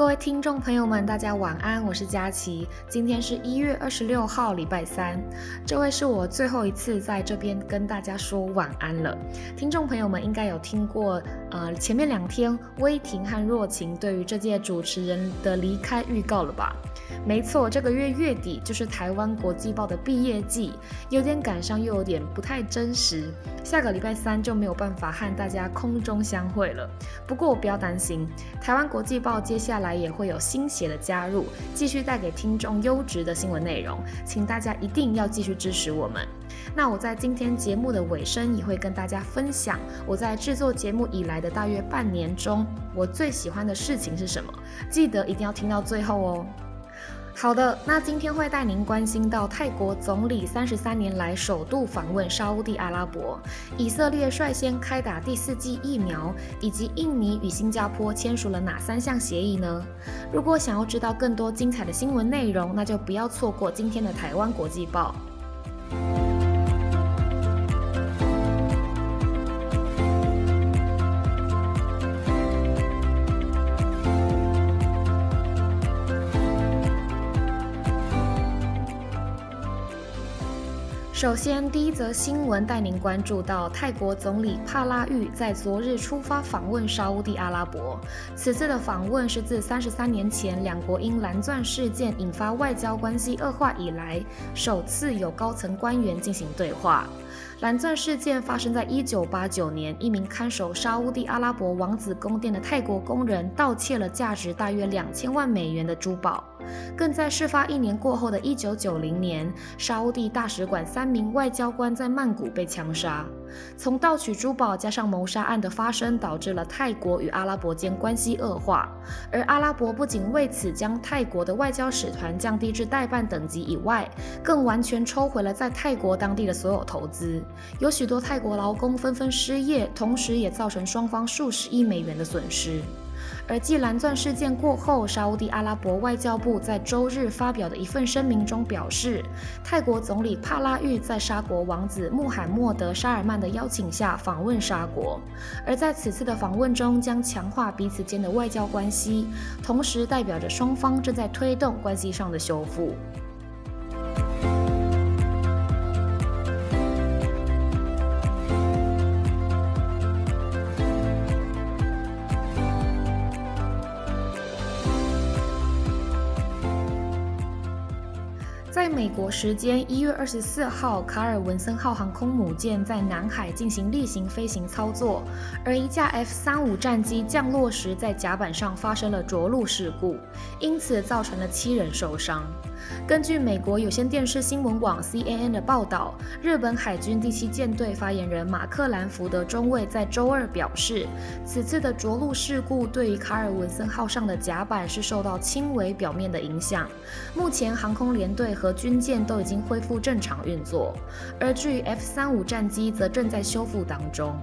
各位听众朋友们，大家晚安，我是佳琪。今天是一月二十六号，礼拜三，这会是我最后一次在这边跟大家说晚安了。听众朋友们应该有听过，呃，前面两天威霆和若晴对于这届主持人的离开预告了吧？没错，这个月月底就是台湾国际报的毕业季，有点赶上又有点不太真实。下个礼拜三就没有办法和大家空中相会了。不过我不要担心，台湾国际报接下来也会有新鞋的加入，继续带给听众优质的新闻内容，请大家一定要继续支持我们。那我在今天节目的尾声也会跟大家分享我在制作节目以来的大约半年中，我最喜欢的事情是什么。记得一定要听到最后哦。好的，那今天会带您关心到泰国总理三十三年来首度访问沙地阿拉伯，以色列率先开打第四剂疫苗，以及印尼与新加坡签署了哪三项协议呢？如果想要知道更多精彩的新闻内容，那就不要错过今天的台湾国际报。首先，第一则新闻带您关注到泰国总理帕拉育在昨日出发访问沙地阿拉伯。此次的访问是自三十三年前两国因蓝钻事件引发外交关系恶化以来，首次有高层官员进行对话。蓝钻事件发生在一九八九年，一名看守沙乌地阿拉伯王子宫殿的泰国工人盗窃了价值大约两千万美元的珠宝。更在事发一年过后的一九九零年，沙乌地大使馆三名外交官在曼谷被枪杀。从盗取珠宝加上谋杀案的发生，导致了泰国与阿拉伯间关系恶化。而阿拉伯不仅为此将泰国的外交使团降低至代办等级以外，更完全抽回了在泰国当地的所有投资。有许多泰国劳工纷纷失业，同时也造成双方数十亿美元的损失。而继蓝钻事件过后，沙地阿拉伯外交部在周日发表的一份声明中表示，泰国总理帕拉育在沙国王子穆罕默德·沙尔曼的邀请下访问沙国，而在此次的访问中将强化彼此间的外交关系，同时代表着双方正在推动关系上的修复。美国时间一月二十四号，卡尔文森号航空母舰在南海进行例行飞行操作，而一架 F 三五战机降落时在甲板上发生了着陆事故，因此造成了七人受伤。根据美国有线电视新闻网 CNN 的报道，日本海军第七舰队发言人马克兰福德中尉在周二表示，此次的着陆事故对于卡尔文森号上的甲板是受到轻微表面的影响。目前航空联队和军舰都已经恢复正常运作，而至于 F 三五战机则正在修复当中。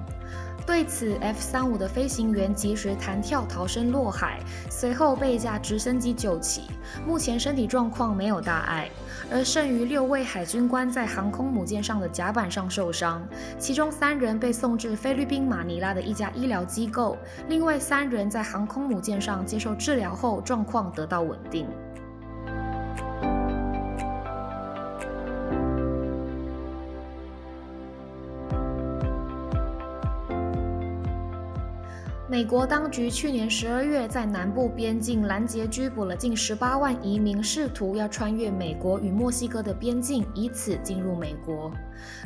对此，F 三五的飞行员及时弹跳逃生落海，随后被一架直升机救起，目前身体状况没有大碍。而剩余六位海军官在航空母舰上的甲板上受伤，其中三人被送至菲律宾马尼拉的一家医疗机构，另外三人在航空母舰上接受治疗后状况得到稳定。美国当局去年十二月在南部边境拦截拘捕了近十八万移民，试图要穿越美国与墨西哥的边境，以此进入美国。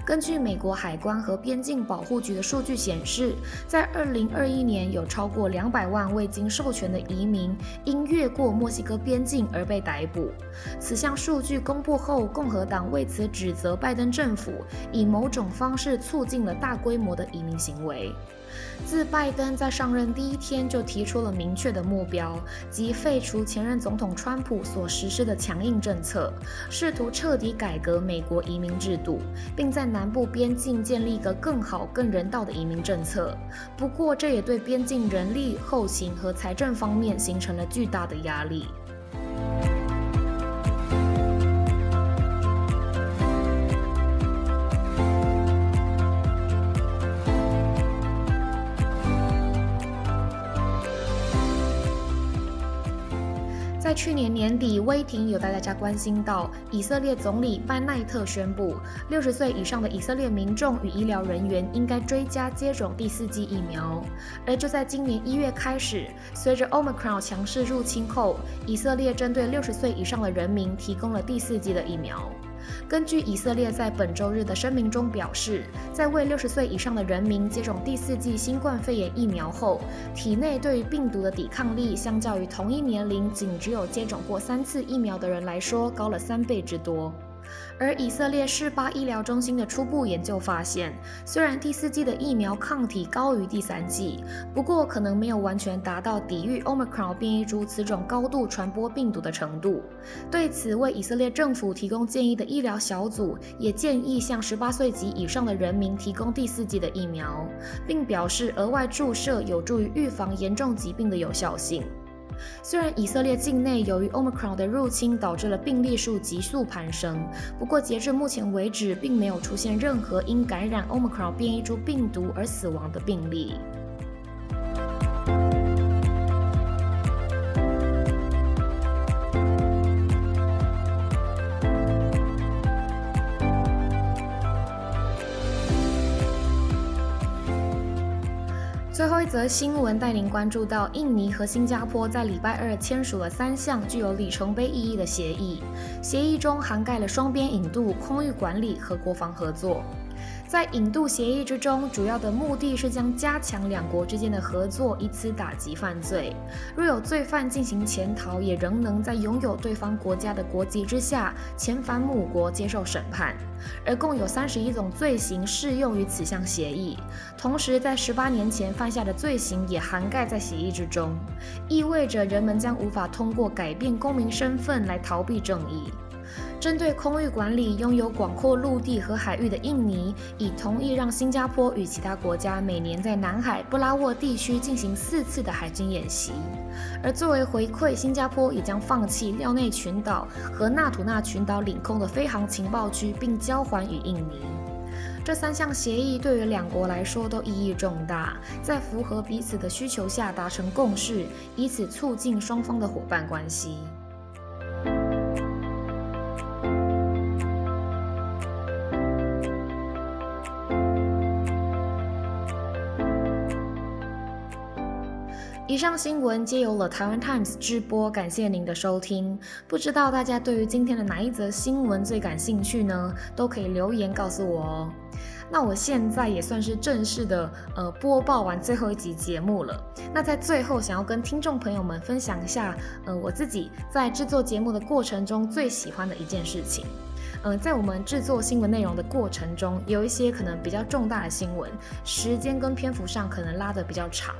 根据美国海关和边境保护局的数据显示，在二零二一年有超过两百万未经授权的移民因越过墨西哥边境而被逮捕。此项数据公布后，共和党为此指责拜登政府以某种方式促进了大规模的移民行为。自拜登在上任任第一天就提出了明确的目标，即废除前任总统川普所实施的强硬政策，试图彻底改革美国移民制度，并在南部边境建立一个更好、更人道的移民政策。不过，这也对边境人力、后勤和财政方面形成了巨大的压力。在去年年底，威霆有带大家关心到，以色列总理班奈特宣布，六十岁以上的以色列民众与医疗人员应该追加接种第四剂疫苗。而就在今年一月开始，随着 Omicron 强势入侵后，以色列针对六十岁以上的人民提供了第四剂的疫苗。根据以色列在本周日的声明中表示，在为六十岁以上的人民接种第四剂新冠肺炎疫苗后，体内对于病毒的抵抗力相较于同一年龄仅只有接种过三次疫苗的人来说，高了三倍之多。而以色列世巴医疗中心的初步研究发现，虽然第四季的疫苗抗体高于第三季，不过可能没有完全达到抵御 Omicron 变异株此种高度传播病毒的程度。对此，为以色列政府提供建议的医疗小组也建议向18岁及以上的人民提供第四季的疫苗，并表示额外注射有助于预防严重疾病的有效性。虽然以色列境内由于 Omicron 的入侵导致了病例数急速攀升，不过截至目前为止，并没有出现任何因感染 Omicron 变异株病毒而死亡的病例。则新闻带您关注到，印尼和新加坡在礼拜二签署了三项具有里程碑意义的协议，协议中涵盖了双边引渡、空域管理和国防合作。在引渡协议之中，主要的目的是将加强两国之间的合作，以此打击犯罪。若有罪犯进行潜逃，也仍能在拥有对方国家的国籍之下遣返母国接受审判。而共有三十一种罪行适用于此项协议，同时在十八年前犯下的罪行也涵盖在协议之中，意味着人们将无法通过改变公民身份来逃避正义。针对空域管理，拥有广阔陆地和海域的印尼已同意让新加坡与其他国家每年在南海布拉沃地区进行四次的海军演习。而作为回馈，新加坡也将放弃廖内群岛和纳土纳群岛领空的飞航情报区，并交还与印尼。这三项协议对于两国来说都意义重大，在符合彼此的需求下达成共识，以此促进双方的伙伴关系。以上新闻皆由了台湾 Times 直播，感谢您的收听。不知道大家对于今天的哪一则新闻最感兴趣呢？都可以留言告诉我哦。那我现在也算是正式的呃播报完最后一集节目了。那在最后，想要跟听众朋友们分享一下，呃，我自己在制作节目的过程中最喜欢的一件事情。嗯，在我们制作新闻内容的过程中，有一些可能比较重大的新闻，时间跟篇幅上可能拉得比较长。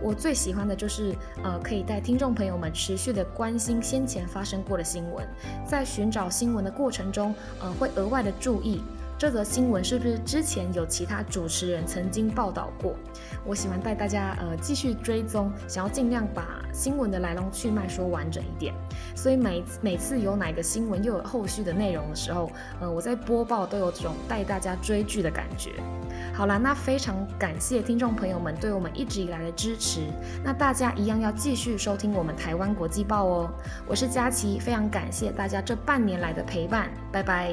我最喜欢的就是，呃，可以带听众朋友们持续的关心先前发生过的新闻，在寻找新闻的过程中，呃，会额外的注意。这则新闻是不是之前有其他主持人曾经报道过？我喜欢带大家呃继续追踪，想要尽量把新闻的来龙去脉说完整一点。所以每每次有哪个新闻又有后续的内容的时候，呃，我在播报都有这种带大家追剧的感觉。好了，那非常感谢听众朋友们对我们一直以来的支持。那大家一样要继续收听我们台湾国际报哦。我是佳琪，非常感谢大家这半年来的陪伴，拜拜。